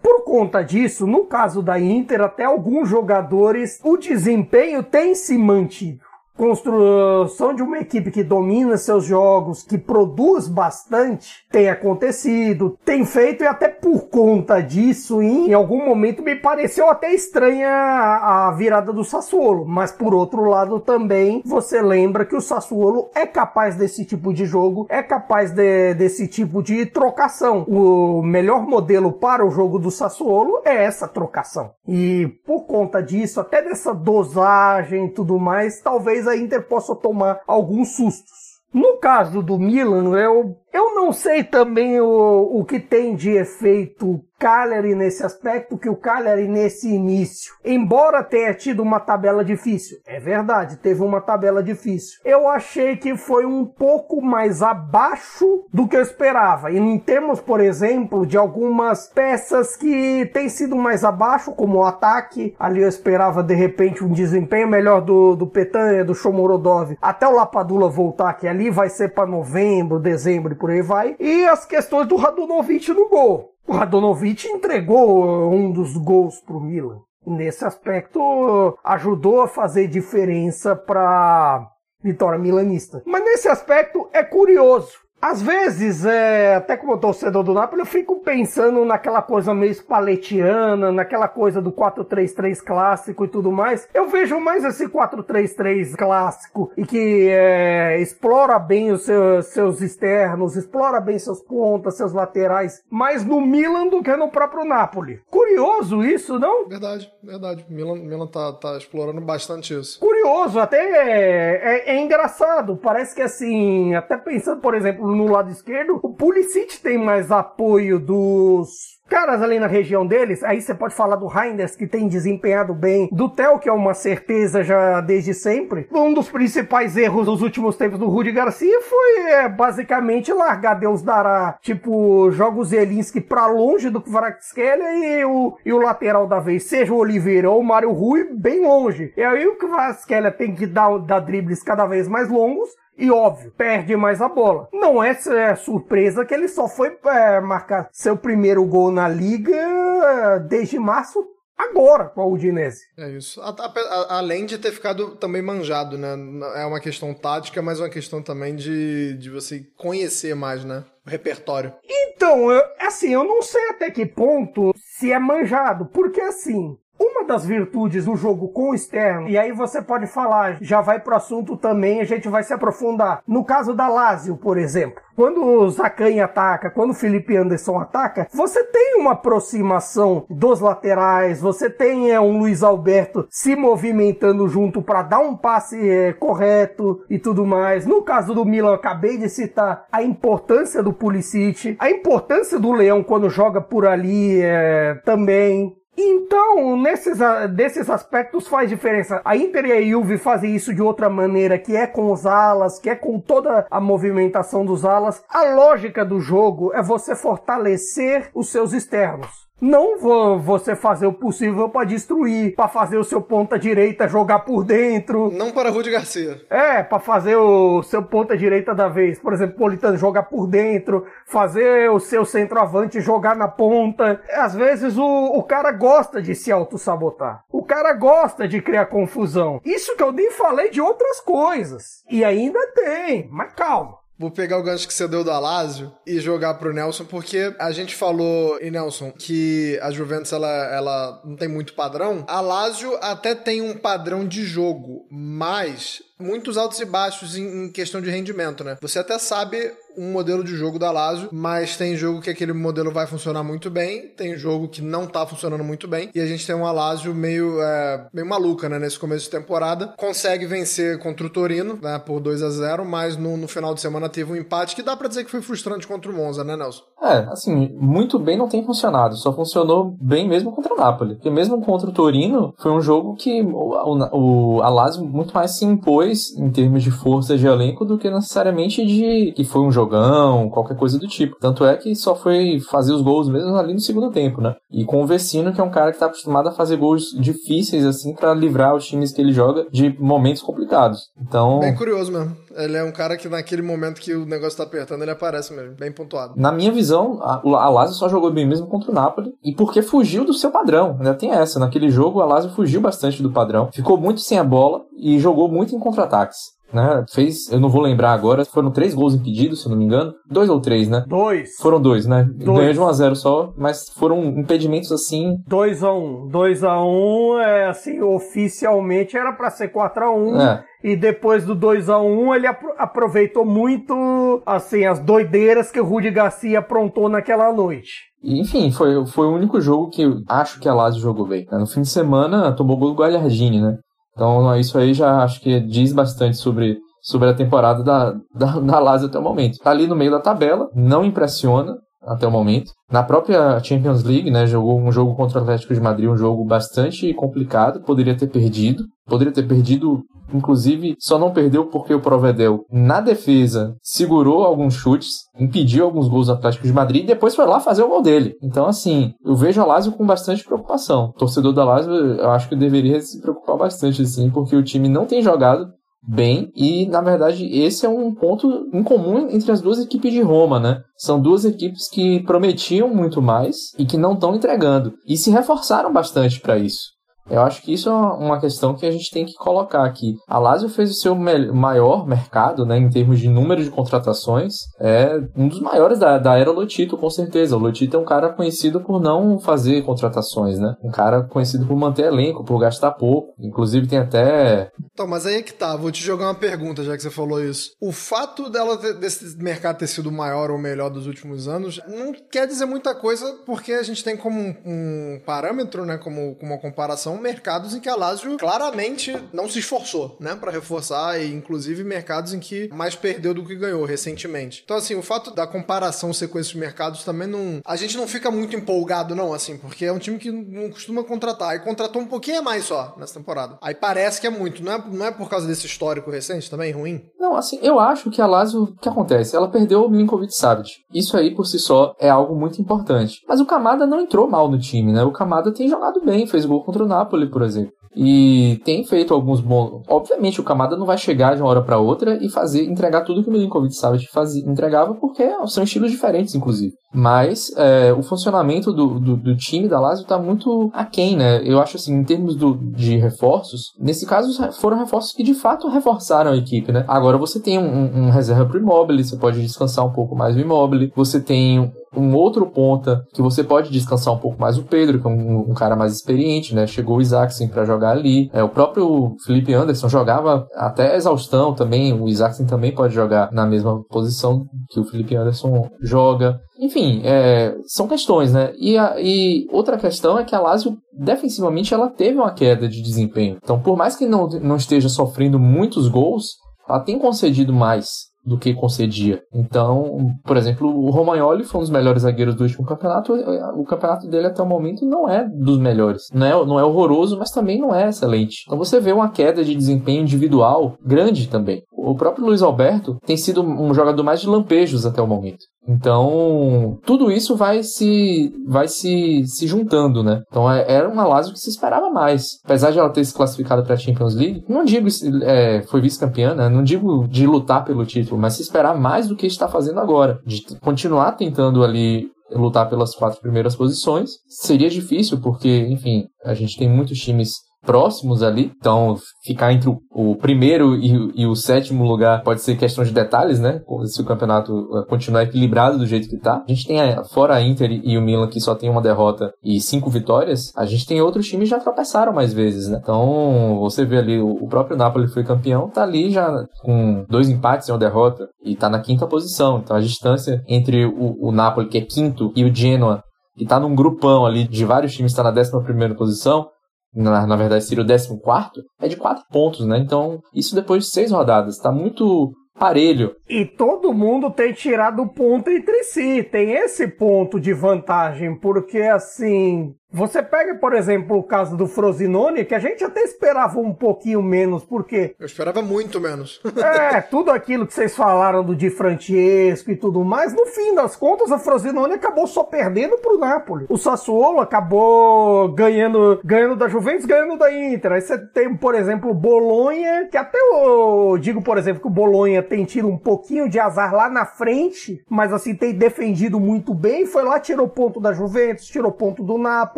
Por conta disso, no caso da Inter, até alguns jogadores, o desempenho tem se mantido. Construção de uma equipe que domina seus jogos, que produz bastante, tem acontecido, tem feito e até por conta disso, em algum momento me pareceu até estranha a virada do Sassuolo, mas por outro lado também você lembra que o Sassuolo é capaz desse tipo de jogo, é capaz de, desse tipo de trocação. O melhor modelo para o jogo do Sassuolo é essa trocação. E por conta disso, até dessa dosagem e tudo mais, talvez a Inter possa tomar alguns sustos. No caso do Milan, eu, eu não sei também o, o que tem de efeito Cagliari nesse aspecto, que o Cagliari nesse início, embora tenha tido uma tabela difícil, é verdade, teve uma tabela difícil. Eu achei que foi um pouco mais abaixo do que eu esperava. E em termos, por exemplo, de algumas peças que têm sido mais abaixo, como o ataque, ali eu esperava de repente um desempenho melhor do, do Petanha, do Shomorodov, até o Lapadula voltar, que ali vai ser para novembro, dezembro e por aí vai. E as questões do Radunovic no gol. O Radonovic entregou um dos gols para o Milan. Nesse aspecto, ajudou a fazer diferença para vitória milanista. Mas nesse aspecto é curioso. Às vezes, é, até como torcedor do Napoli, eu fico pensando naquela coisa meio spaletiana, naquela coisa do 4-3-3 clássico e tudo mais. Eu vejo mais esse 4-3-3 clássico e que é, explora bem os seus, seus, externos, explora bem seus pontas, seus laterais, mais no Milan do que no próprio Napoli. Curioso isso, não? Verdade, verdade. Milan, Milan tá, tá explorando bastante isso. Curioso, até é, é, é engraçado. Parece que assim, até pensando, por exemplo, no lado esquerdo, o Pulisic tem mais apoio dos caras ali na região deles, aí você pode falar do Reinders, que tem desempenhado bem, do Theo, que é uma certeza já desde sempre. Um dos principais erros dos últimos tempos do Rudy Garcia foi é, basicamente largar Deus dará, tipo, joga o Zelinski pra longe do Kvaratskhelia e o, e o lateral da vez, seja o Oliveira ou o Mário Rui, bem longe. E aí o Kvaratskhelia tem que dar, dar dribles cada vez mais longos, e óbvio, perde mais a bola. Não é, é surpresa que ele só foi é, marcar seu primeiro gol na liga é, desde março agora com a Udinese. É isso. A, a, além de ter ficado também manjado, né? É uma questão tática, mas é uma questão também de, de você conhecer mais, né? O repertório. Então, eu, assim, eu não sei até que ponto se é manjado, porque assim, uma das virtudes do jogo com o externo, e aí você pode falar, já vai pro assunto também, a gente vai se aprofundar. No caso da Lazio, por exemplo, quando o Zacan ataca, quando o Felipe Anderson ataca, você tem uma aproximação dos laterais, você tem é, um Luiz Alberto se movimentando junto para dar um passe é, correto e tudo mais. No caso do Milan, acabei de citar a importância do Pulisic, a importância do Leão quando joga por ali é, também. Então, nesses, desses aspectos faz diferença. A Inter e a Juve fazem isso de outra maneira, que é com os alas, que é com toda a movimentação dos alas. A lógica do jogo é você fortalecer os seus externos. Não vou você fazer o possível para destruir, para fazer o seu ponta direita jogar por dentro. Não para Rudy Garcia. É, para fazer o seu ponta direita da vez. Por exemplo, Politano jogar por dentro, fazer o seu centroavante jogar na ponta. Às vezes o, o cara gosta de se auto-sabotar. O cara gosta de criar confusão. Isso que eu nem falei de outras coisas. E ainda tem, mas calma. Vou pegar o gancho que você deu do Alásio e jogar pro Nelson, porque a gente falou, e Nelson, que a Juventus ela, ela não tem muito padrão. A Lazio até tem um padrão de jogo, mas muitos altos e baixos em, questão de rendimento, né? Você até sabe um modelo de jogo da Lazio, mas tem jogo que aquele modelo vai funcionar muito bem, tem jogo que não tá funcionando muito bem, e a gente tem uma Lazio meio, é, meio maluca, né? Nesse começo de temporada. Consegue vencer contra o Torino, né? Por 2 a 0 mas no, no final de semana teve um empate que dá para dizer que foi frustrante contra o Monza, né, Nelson? É, assim, muito bem não tem funcionado, só funcionou bem mesmo contra o Napoli. Porque mesmo contra o Torino, foi um jogo que o, o, a Lazio muito mais se impôs em termos de força de elenco do que necessariamente de que foi um jogão, qualquer coisa do tipo. Tanto é que só foi fazer os gols mesmo ali no segundo tempo, né? E com o Vecino, que é um cara que tá acostumado a fazer gols difíceis, assim, para livrar os times que ele joga de momentos complicados. Então. Bem curioso mesmo. Ele é um cara que naquele momento que o negócio tá apertando, ele aparece mesmo, bem pontuado. Na minha visão, a, a Lazio só jogou bem mesmo contra o Napoli e porque fugiu do seu padrão. Ainda tem essa. Naquele jogo, a Lazio fugiu bastante do padrão, ficou muito sem a bola e jogou muito em contra-ataques né? Fez, eu não vou lembrar agora, foram três gols impedidos, se eu não me engano. Dois ou três, né? Dois. Foram dois, né? Dois. Ganhou de 1 a 0 só, mas foram impedimentos assim. 2 a 1 2 a 1 é assim, oficialmente era para ser 4 a 1 é. E depois do 2 a 1 ele aproveitou muito assim as doideiras que o Rudi Garcia aprontou naquela noite. Enfim, foi, foi o único jogo que eu acho que a Lazio jogou bem. Né? No fim de semana tomou gol do Gualhardini, né? Então isso aí já acho que diz bastante sobre, sobre a temporada da, da, da Lazio até o momento. Tá ali no meio da tabela, não impressiona até o momento. Na própria Champions League, né, jogou um jogo contra o Atlético de Madrid, um jogo bastante complicado, poderia ter perdido, poderia ter perdido Inclusive, só não perdeu porque o Provedel, na defesa, segurou alguns chutes, impediu alguns gols do Atlético de Madrid e depois foi lá fazer o gol dele. Então, assim, eu vejo a Lazio com bastante preocupação. O torcedor da Lazio, eu acho que deveria se preocupar bastante, assim, porque o time não tem jogado bem e na verdade esse é um ponto em comum entre as duas equipes de Roma, né? São duas equipes que prometiam muito mais e que não estão entregando e se reforçaram bastante para isso. Eu acho que isso é uma questão que a gente tem que colocar aqui. A Lazio fez o seu maior mercado, né, em termos de número de contratações, é um dos maiores da, da era Lotito, com certeza. O Lotito é um cara conhecido por não fazer contratações, né? Um cara conhecido por manter elenco, por gastar pouco. Inclusive tem até... Então, mas aí é que tá. Vou te jogar uma pergunta, já que você falou isso. O fato dela ter, desse mercado ter sido maior ou melhor dos últimos anos não quer dizer muita coisa, porque a gente tem como um, um parâmetro, né, como, como uma comparação mercados em que a Lazio claramente não se esforçou, né, para reforçar e inclusive mercados em que mais perdeu do que ganhou recentemente. Então assim, o fato da comparação ser com esses mercados também não, a gente não fica muito empolgado não, assim, porque é um time que não costuma contratar e contratou um pouquinho mais só nessa temporada. Aí parece que é muito, não é, não é por causa desse histórico recente também ruim? Não, assim, eu acho que a Lazio, o que acontece? Ela perdeu o Milinkovic Savic. Isso aí por si só é algo muito importante. Mas o Kamada não entrou mal no time, né? O Kamada tem jogado bem, fez gol contra o Napoli Napoli, por exemplo. E tem feito alguns bons. Obviamente, o Kamada não vai chegar de uma hora para outra e fazer entregar tudo que o Milinkovic Savic fazia, entregava, porque são estilos diferentes, inclusive. Mas é, o funcionamento do, do, do, time da Lazio tá muito aquém, né? Eu acho assim, em termos do, de reforços, nesse caso foram reforços que de fato reforçaram a equipe, né? Agora você tem um, um reserva pro Immobile, você pode descansar um pouco mais o Immobile, você tem um outro ponta que você pode descansar um pouco mais o Pedro, que é um, um cara mais experiente, né? Chegou o Isaacsen para jogar ali. É, o próprio Felipe Anderson jogava até exaustão também. O Isaacsen também pode jogar na mesma posição que o Felipe Anderson joga. Enfim, é, são questões, né? E, a, e outra questão é que a Lazio, defensivamente, ela teve uma queda de desempenho. Então, por mais que não, não esteja sofrendo muitos gols, ela tem concedido mais do que concedia. Então, por exemplo, o Romagnoli foi um dos melhores zagueiros do último campeonato. O campeonato dele até o momento não é dos melhores. Não é, não é horroroso, mas também não é excelente. Então você vê uma queda de desempenho individual grande também. O próprio Luiz Alberto tem sido um jogador mais de lampejos até o momento. Então, tudo isso vai se vai se, se juntando, né? Então, é, era uma Lazio que se esperava mais. Apesar de ela ter se classificado para a Champions League, não digo é, foi vice-campeã, né? Não digo de lutar pelo título, mas se esperar mais do que está fazendo agora, de continuar tentando ali lutar pelas quatro primeiras posições. Seria difícil porque, enfim, a gente tem muitos times próximos ali. Então, ficar entre o, primeiro e, e, o sétimo lugar pode ser questão de detalhes, né? Se o campeonato eh, continuar equilibrado do jeito que tá. A gente tem, a, fora a Inter e o Milan, que só tem uma derrota e cinco vitórias, a gente tem outros times que já tropeçaram mais vezes, né? Então, você vê ali, o, o próprio Napoli foi campeão, tá ali já com dois empates e uma derrota e tá na quinta posição. Então, a distância entre o, o Napoli, que é quinto, e o Genoa, que tá num grupão ali de vários times, está na décima primeira posição, na, na verdade seria o 14, é de 4 pontos, né? Então, isso depois de 6 rodadas. Está muito parelho. E todo mundo tem tirado ponto entre si. Tem esse ponto de vantagem, porque assim, Você pega, por exemplo, o caso do Frosinone, que a gente até esperava um pouquinho menos, porque. Eu esperava muito menos. *laughs* é, tudo aquilo que vocês falaram do Di Francesco e tudo mais, no fim das contas, a Frosinone acabou só perdendo pro Napoli. O Sassuolo acabou ganhando, ganhando da Juventus, ganhando da Inter. Aí você tem, por exemplo, o Bolonha, que até eu digo, por exemplo, que o Bolonha tem tido um pouquinho de azar lá na frente, mas assim, tem defendido muito bem, foi lá, tirou ponto da Juventus, tirou ponto do Napoli.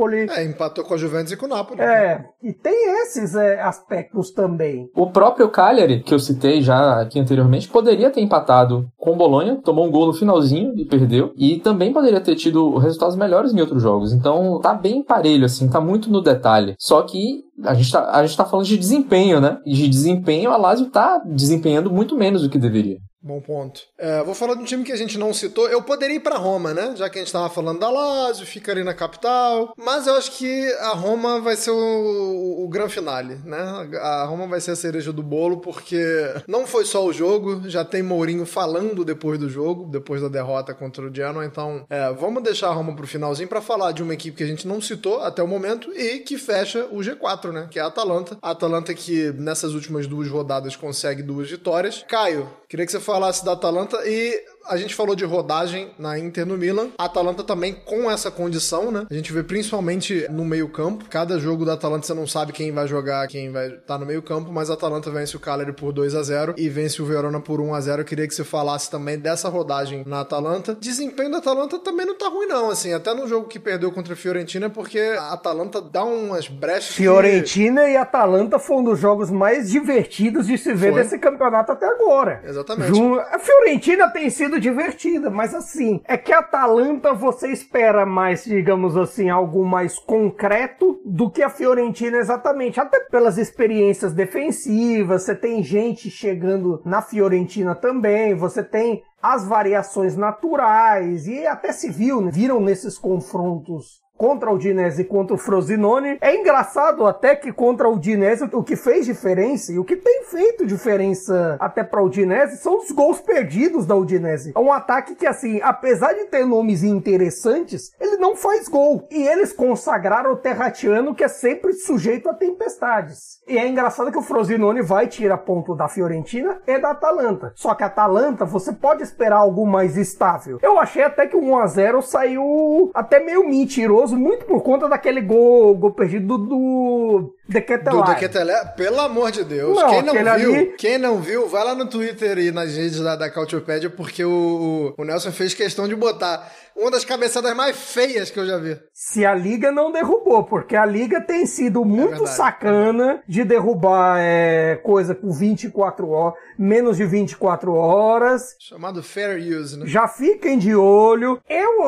Napoli. É, empatou com a Juventus e com o Napoli. É, e tem esses é, aspectos também. O próprio Cagliari, que eu citei já aqui anteriormente, poderia ter empatado com o Bolonha, tomou um gol no finalzinho e perdeu, e também poderia ter tido resultados melhores em outros jogos. Então tá bem parelho, assim, tá muito no detalhe. Só que a gente, tá, a gente tá falando de desempenho, né? E de desempenho, a Lazio tá desempenhando muito menos do que deveria. Bom ponto. É, vou falar de um time que a gente não citou. Eu poderia ir para Roma, né? Já que a gente estava falando da Lazio, fica ali na capital. Mas eu acho que a Roma vai ser o, o, o gran finale, né? A Roma vai ser a cereja do bolo, porque não foi só o jogo, já tem Mourinho falando depois do jogo, depois da derrota contra o Genoa. Então, é, vamos deixar a Roma pro finalzinho para falar de uma equipe que a gente não citou até o momento e que fecha o G4, né? Que é a Atalanta. A Atalanta que nessas últimas duas rodadas consegue duas vitórias. Caio, queria que você falasse da Atalanta e a gente falou de rodagem na Inter no Milan. A Atalanta também com essa condição, né? A gente vê principalmente no meio-campo. Cada jogo da Atalanta você não sabe quem vai jogar, quem vai estar tá no meio-campo, mas a Atalanta vence o Cagliari por 2 a 0 e vence o Verona por 1 a 0. Eu queria que você falasse também dessa rodagem na Atalanta. Desempenho da Atalanta também não tá ruim não, assim, até no jogo que perdeu contra a Fiorentina, porque a Atalanta dá umas brechas. Fiorentina que... e Atalanta foram um dos jogos mais divertidos de se ver Foi. desse campeonato até agora. Exatamente. A Fiorentina tem sido divertida, mas assim, é que a Atalanta você espera mais, digamos assim, algo mais concreto do que a Fiorentina exatamente, até pelas experiências defensivas, você tem gente chegando na Fiorentina também, você tem as variações naturais e até se viu, né? viram nesses confrontos contra o Udinese e contra o Frosinone. É engraçado até que contra o Udinese o que fez diferença e o que tem feito diferença até para o Udinese são os gols perdidos da Udinese. É um ataque que assim, apesar de ter nomes interessantes, ele não faz gol. E eles consagraram o Terratiano que é sempre sujeito a tempestades. E é engraçado que o Frosinone vai tirar ponto da Fiorentina e da Atalanta. Só que a Atalanta você pode esperar algo mais estável. Eu achei até que o 1 a 0 saiu até meio mentiroso muito por conta daquele gol, gol perdido do, do Dequetelé. Do Dequetelé, pelo amor de Deus. Não, quem não viu, ali... quem não viu, vai lá no Twitter e nas redes da, da Cautiopédia, porque o, o Nelson fez questão de botar uma das cabeçadas mais feias que eu já vi. Se a Liga não derrubou, porque a Liga tem sido muito é sacana de derrubar é, coisa com 24 horas, menos de 24 horas. Chamado Fair Use, né? Já fiquem de olho. Eu,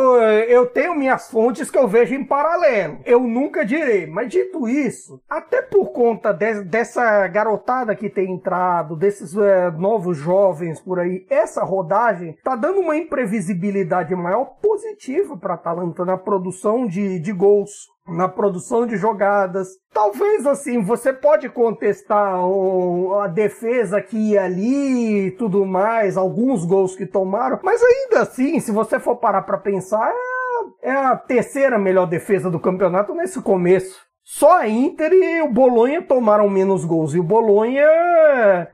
eu tenho minhas fontes que eu vejo em paralelo. Eu nunca direi. Mas dito isso, até por conta de, dessa garotada que tem entrado, desses é, novos jovens por aí, essa rodagem tá dando uma imprevisibilidade maior positiva para Atalanta na produção de, de gols, na produção de jogadas. Talvez assim, você pode contestar o, a defesa aqui e ali e tudo mais, alguns gols que tomaram, mas ainda assim, se você for parar para pensar, é, é a terceira melhor defesa do campeonato nesse começo. Só a Inter e o Bolonha tomaram menos gols. E o Bolonha,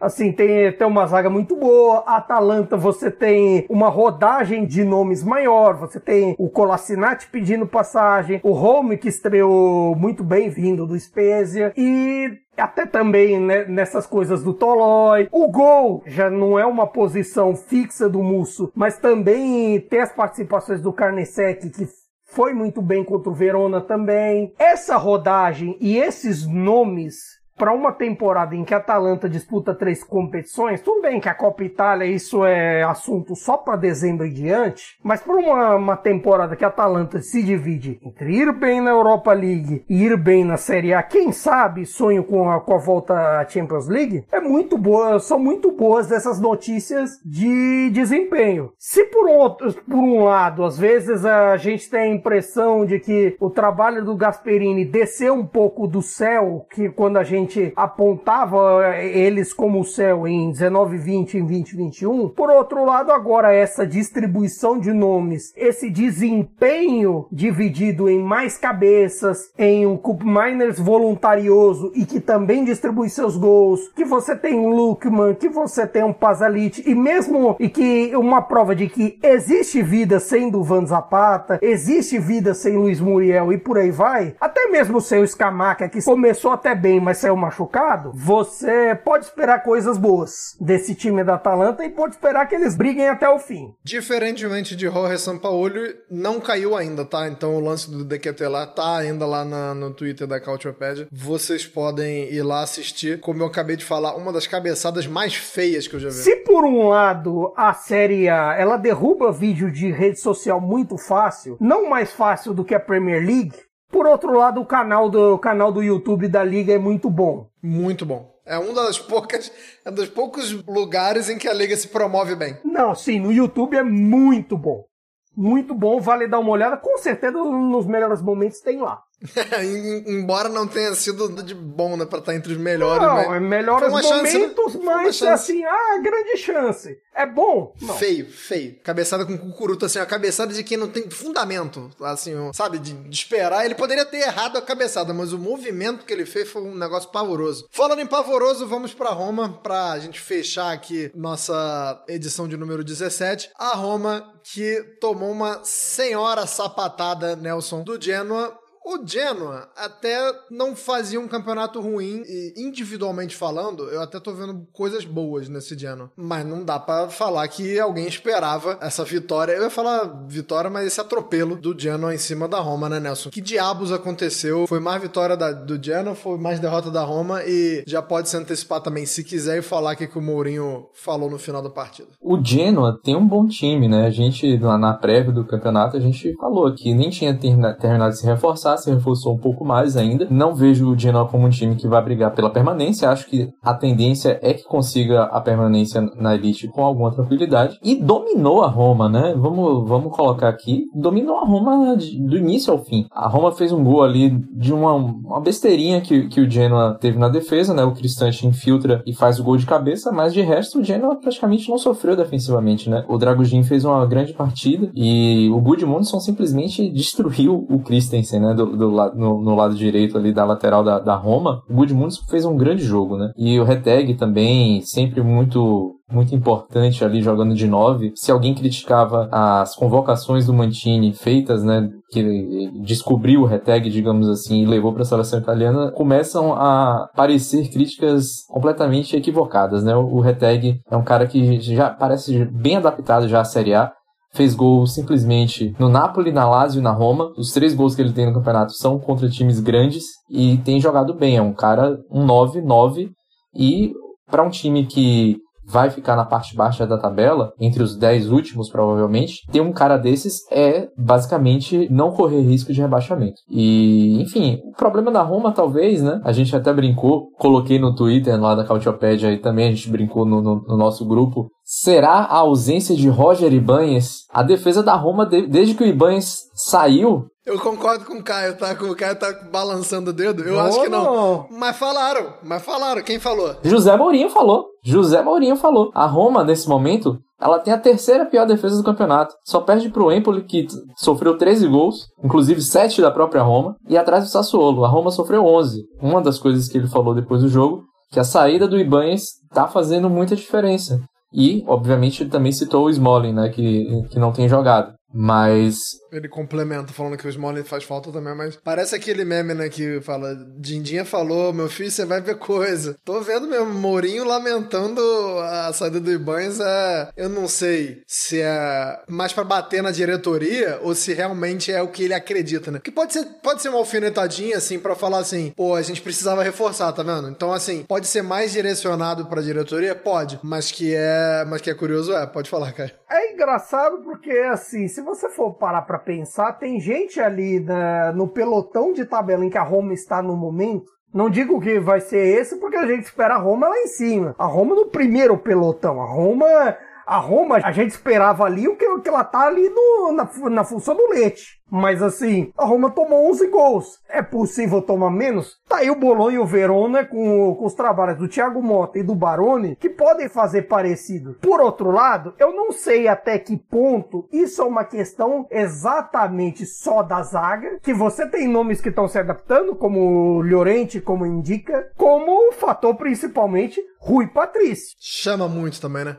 assim, tem, tem uma zaga muito boa. A Atalanta, você tem uma rodagem de nomes maior. Você tem o Colassinati pedindo passagem. O Home, que estreou muito bem vindo do Spezia. E até também né, nessas coisas do Tolói. O gol já não é uma posição fixa do Musso, mas também tem as participações do Carnesec que foi muito bem contra o Verona também. Essa rodagem e esses nomes para uma temporada em que a Atalanta disputa três competições, tudo bem que a Copa Itália isso é assunto só para dezembro e diante, mas para uma, uma, temporada que a Atalanta se divide entre ir bem na Europa League e ir bem na Série A, quem sabe sonho com a, com a volta à Champions League, é muito boa, são muito boas essas notícias de desempenho. Se por, outro, por um lado, às vezes a gente tem a impressão de que o trabalho do Gasperini desceu um pouco do céu, que quando a gente gente apontava eles como o céu em 19, 20, em 2021. Por outro lado, agora essa distribuição de nomes, esse desempenho dividido em mais cabeças, em um Cup Miners voluntarioso e que também distribui seus gols, que você tem um Lukman, que você tem um Pazalit e mesmo e que uma prova de que existe vida sem Duvan Zapata, existe vida sem Luiz Muriel e por aí vai, até mesmo sem o Scamaca que começou até bem, mas saiu machucado, você pode esperar coisas boas desse time da Atalanta e pode esperar que eles briguem até o fim. Diferentemente de Jorge Sampaoli, não caiu ainda, tá? Então o lance do Dequetelar tá ainda lá na, no Twitter da Cautiopédia. Vocês podem ir lá assistir. Como eu acabei de falar, uma das cabeçadas mais feias que eu já vi. Se por um lado a série A, ela derruba vídeo de rede social muito fácil, não mais fácil do que a Premier League, por outro lado, o canal do, o canal do YouTube da Liga é muito bom. Muito bom. É um das poucas, é um dos poucos lugares em que a liga se promove bem. Não, sim, no YouTube é muito bom. Muito bom, vale dar uma olhada. Com certeza, nos melhores momentos tem lá. *laughs* Embora não tenha sido de bom, né, pra estar entre os melhores. Não, mas... é melhores momentos, chance, mas assim, ah, grande chance. É bom? Não. Feio, feio. Cabeçada com cucuruto, assim, a cabeçada de quem não tem fundamento, assim, sabe, de, de, esperar. Ele poderia ter errado a cabeçada, mas o movimento que ele fez foi um negócio pavoroso. Falando em pavoroso, vamos para Roma, pra gente fechar aqui nossa edição de número 17. A Roma que tomou uma senhora sapatada, Nelson, do Genoa o Genoa até não fazia um campeonato ruim, e individualmente falando, eu até tô vendo coisas boas nesse Genoa. Mas não dá para falar que alguém esperava essa vitória. Eu ia falar vitória, mas esse atropelo do Genoa em cima da Roma, né, Nelson? Que diabos aconteceu? Foi mais vitória da, do Genoa, foi mais derrota da Roma e já pode se antecipar também, se quiser, e falar o que, o Mourinho falou no final da partida. O Genoa tem um bom time, né? A gente, na prévia do campeonato, a gente falou que nem tinha terminado de se reforçar, se reforçou um pouco mais ainda. Não vejo o Genoa como um time que vai brigar pela permanência. Acho que a tendência é que consiga a permanência na elite com alguma tranquilidade. E dominou a Roma, né? Vamos, vamos colocar aqui. Dominou a Roma de, do início ao fim. A Roma fez um gol ali de uma, uma besteirinha que, que o Genoa teve na defesa, né? O Cristante infiltra e faz o gol de cabeça, mas de resto o Genoa praticamente não sofreu defensivamente, né? O Dragugin fez uma grande partida e o Gudmundsson simplesmente destruiu o Christensen, né? Do, do, no, no, lado direito ali da lateral da, da Roma, o Gudmundsson fez um grande jogo, né? E o Reteg também, sempre muito muito importante ali jogando de nove. Se alguém criticava as convocações do Mantini feitas, né, que descobriu o Reteg, digamos assim, e levou para a seleção italiana, começam a aparecer críticas completamente equivocadas, né? O Reteg é um cara que já parece bem adaptado já à Série A, fez gol simplesmente no Napoli, na Lazio e na Roma. Os três gols que ele tem no campeonato são contra times grandes e tem jogado bem. É um cara, um 9-9 e para um time que vai ficar na parte baixa da tabela, entre os 10 últimos provavelmente, ter um cara desses é basicamente não correr risco de rebaixamento. E, enfim, o problema da Roma talvez, né? A gente até brincou, coloquei no Twitter lá da Cautiopédia aí também, a gente brincou no, no, no nosso grupo. Será a ausência de Roger Ibanez? A defesa da Roma, desde que o Ibanez saiu, eu concordo com o Caio, tá? O Caio tá balançando o dedo. Eu acho que não. Mas falaram, mas falaram. Quem falou? José Mourinho falou. José Mourinho falou. A Roma, nesse momento, ela tem a terceira pior defesa do campeonato. Só perde pro Empoli, que sofreu 13 gols, inclusive 7 da própria Roma, e atrás do Sassuolo. A Roma sofreu 11. Uma das coisas que ele falou depois do jogo, que a saída do Ibanez tá fazendo muita diferença. E, obviamente, ele também citou o Smalling, né, que, que não tem jogado. Mas ele complementa falando que o Smolin faz falta também, mas parece aquele meme, né, que fala, Dindinha falou, meu filho, você vai ver coisa. Tô vendo mesmo, Mourinho lamentando a saída do Ibanez, é, eu não sei se é mais para bater na diretoria ou se realmente é o que ele acredita, né? Que pode ser, pode ser uma alfinetadinha, assim, para falar assim, pô, a gente precisava reforçar, tá vendo? Então, assim, pode ser mais direcionado pra diretoria? Pode, mas que é, mas que é curioso, é, pode falar, cara. É engraçado porque, assim, se você for parar pra para pensar, tem gente ali na, no pelotão de tabela em que a Roma está no momento. Não digo que vai ser esse, porque a gente espera a Roma lá em cima. A Roma no primeiro pelotão. A Roma a Roma, a gente esperava ali o que, o que ela tá ali no, na, na função do leite. Mas assim, a Roma tomou 11 gols. É possível tomar menos? Tá aí o Bolonha e o Verona com, com os trabalhos do Thiago Mota e do Baroni que podem fazer parecido. Por outro lado, eu não sei até que ponto isso é uma questão exatamente só da zaga, que você tem nomes que estão se adaptando, como Llorente, como indica, como o fator principalmente Rui Patrício. Chama muito também, né?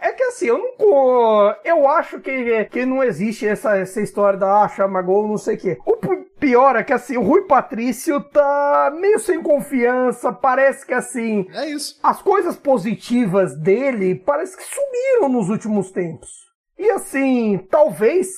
É que assim, eu não. Eu acho que, que não existe essa, essa história da ah, chama gol, não sei o quê. O pior é que assim, o Rui Patrício tá meio sem confiança, parece que assim. É isso. As coisas positivas dele parece que sumiram nos últimos tempos. E assim, talvez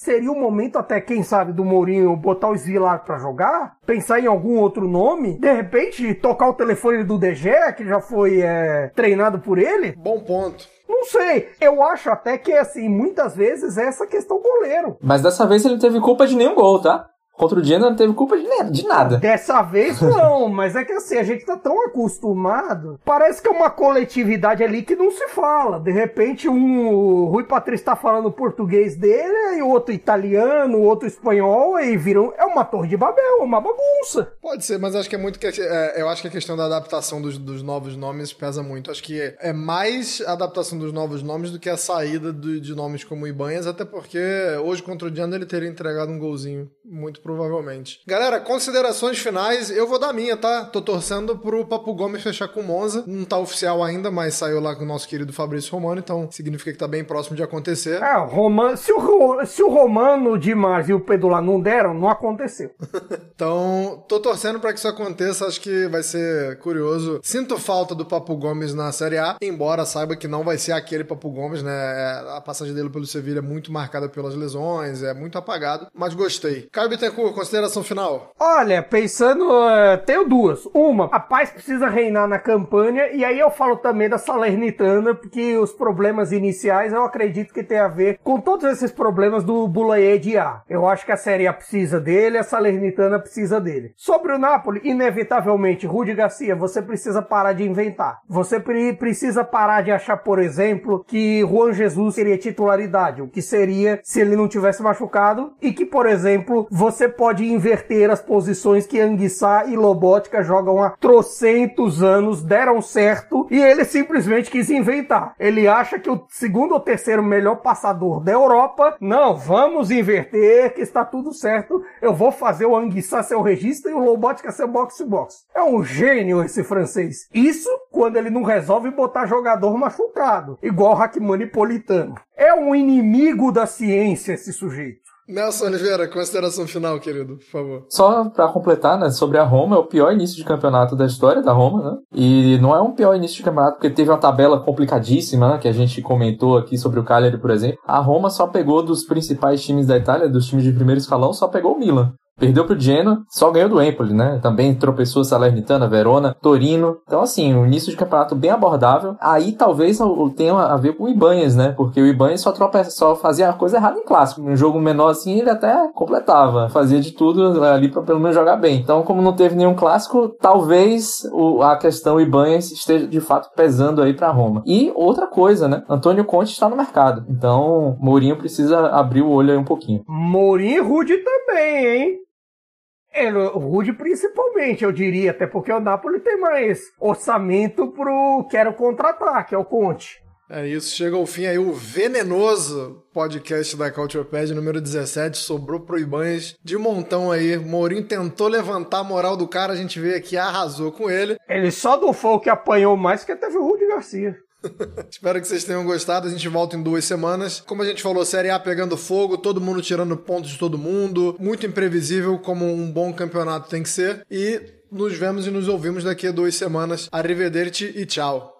seria o momento até, quem sabe, do Mourinho botar o Svilar para jogar, pensar em algum outro nome, de repente tocar o telefone do DG, que já foi é, treinado por ele. Bom ponto. Não sei. Eu acho até que, assim, muitas vezes é essa questão goleiro. Mas dessa vez ele não teve culpa de nenhum gol, tá? Contra o Genoa não teve culpa de, de nada. Dessa vez não, *laughs* mas é que assim, a gente tá tão acostumado. Parece que é uma coletividade ali que não se fala. De repente, um o Rui Patrício tá falando português dele, e o outro italiano, o outro espanhol, e viram. É uma torre de Babel, uma bagunça. Pode ser, mas acho que é muito que. É, eu acho que a questão da adaptação dos, dos novos nomes pesa muito. Acho que é, é mais a adaptação dos novos nomes do que a saída do, de nomes como Ibanhas, até porque hoje contra o Diano ele teria entregado um golzinho muito provavelmente. Galera, considerações finais, eu vou dar minha, tá? Tô torcendo pro Papo Gomes fechar com o Monza. Não tá oficial ainda, mas saiu lá com o nosso querido Fabrício Romano, então significa que tá bem próximo de acontecer. É, Romano, se, o, se o Romano, o Dimas e o Pedro lá não deram, não aconteceu. *laughs* então, tô torcendo para que isso aconteça, acho que vai ser curioso. Sinto falta do Papo Gomes na Série A, embora saiba que não vai ser aquele Papo Gomes, né? É, a passagem dele pelo Sevilha é muito marcada pelas lesões, é muito apagado, mas gostei. Caio Consideração final. Olha, pensando, uh, tenho duas. Uma, a paz precisa reinar na campanha, e aí eu falo também da Salernitana, porque os problemas iniciais eu acredito que tem a ver com todos esses problemas do Bulaye de A. Eu acho que a Série A precisa dele, a Salernitana precisa dele. Sobre o Napoli, inevitavelmente, Rudi Garcia, você precisa parar de inventar. Você pre precisa parar de achar, por exemplo, que Juan Jesus seria titularidade, o que seria se ele não tivesse machucado, e que, por exemplo, você pode inverter as posições que Anguissá e Lobótica jogam há trocentos anos, deram certo, e ele simplesmente quis inventar. Ele acha que o segundo ou terceiro melhor passador da Europa, não, vamos inverter, que está tudo certo, eu vou fazer o Anguissá ser o regista e o Lobótica ser box-box. É um gênio esse francês. Isso quando ele não resolve botar jogador machucado, igual Hackmani Politano. É um inimigo da ciência esse sujeito. Nelson Oliveira, consideração final, querido, por favor. Só para completar, né, sobre a Roma, é o pior início de campeonato da história da Roma, né? E não é um pior início de campeonato porque teve uma tabela complicadíssima, né, que a gente comentou aqui sobre o Cagliari, por exemplo. A Roma só pegou dos principais times da Itália, dos times de primeiro escalão, só pegou o Milan. Perdeu pro Genoa, só ganhou do Empoli, né? Também tropeçou Salernitana, Verona, Torino. Então, assim, um início de campeonato bem abordável. Aí talvez tenha a ver com o Ibanhas, né? Porque o Ibanhas só, trope... só fazia a coisa errada em clássico. Um jogo menor assim, ele até completava. Fazia de tudo ali para pelo menos jogar bem. Então, como não teve nenhum clássico, talvez o... a questão Ibanhas esteja de fato pesando aí para Roma. E outra coisa, né? Antônio Conte está no mercado. Então, Mourinho precisa abrir o olho aí um pouquinho. Mourinho e Rude também, hein? É, o Rude principalmente, eu diria, até porque o Napoli tem mais orçamento pro quero contratar, que é o Conte. É isso, chega ao fim aí o venenoso podcast da Culturepad número 17, sobrou pro Ibanez de montão aí. Mourinho tentou levantar a moral do cara, a gente veio aqui arrasou com ele. Ele só do foi o que apanhou mais que teve o Rude Garcia. *laughs* Espero que vocês tenham gostado. A gente volta em duas semanas. Como a gente falou, Série A pegando fogo, todo mundo tirando pontos de todo mundo. Muito imprevisível, como um bom campeonato tem que ser. E nos vemos e nos ouvimos daqui a duas semanas. Arrivederci e tchau.